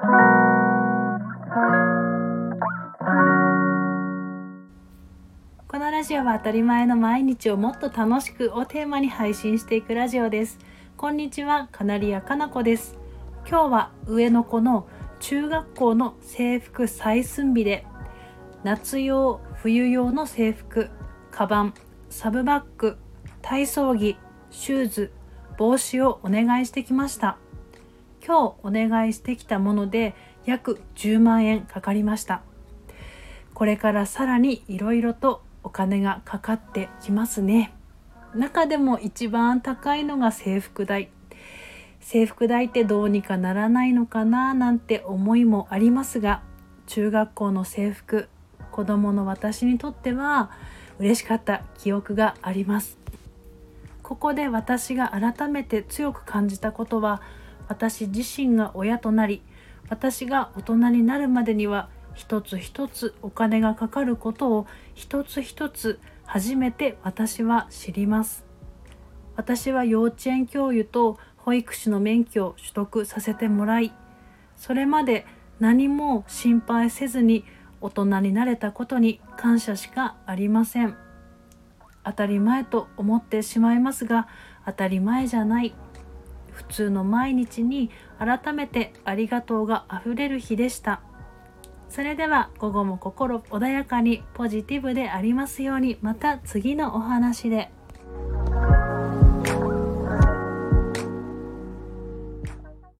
このラジオは当たり前の毎日をもっと楽しくをテーマに配信していくラジオです。こんにちはカナリアかなこです。今日は上の子の中学校の制服採寸日で夏用冬用の制服カバンサブバッグ体操着シューズ帽子をお願いしてきました。今日お願いしてきたもので約10万円かかりました。これからさらにいろいろとお金がかかってきますね。中でも一番高いのが制服代。制服代ってどうにかならないのかななんて思いもありますが中学校の制服子供の私にとっては嬉しかった記憶があります。ここで私が改めて強く感じたことは私自身が親となり私が大人になるまでには一つ一つお金がかかることを一つ一つ初めて私は知ります。私は幼稚園教諭と保育士の免許を取得させてもらいそれまで何も心配せずに大人になれたことに感謝しかありません。当たり前と思ってしまいますが当たり前じゃない。普通の毎日に改めてありがとうがあふれる日でしたそれでは午後も心穏やかにポジティブでありますようにまた次のお話で。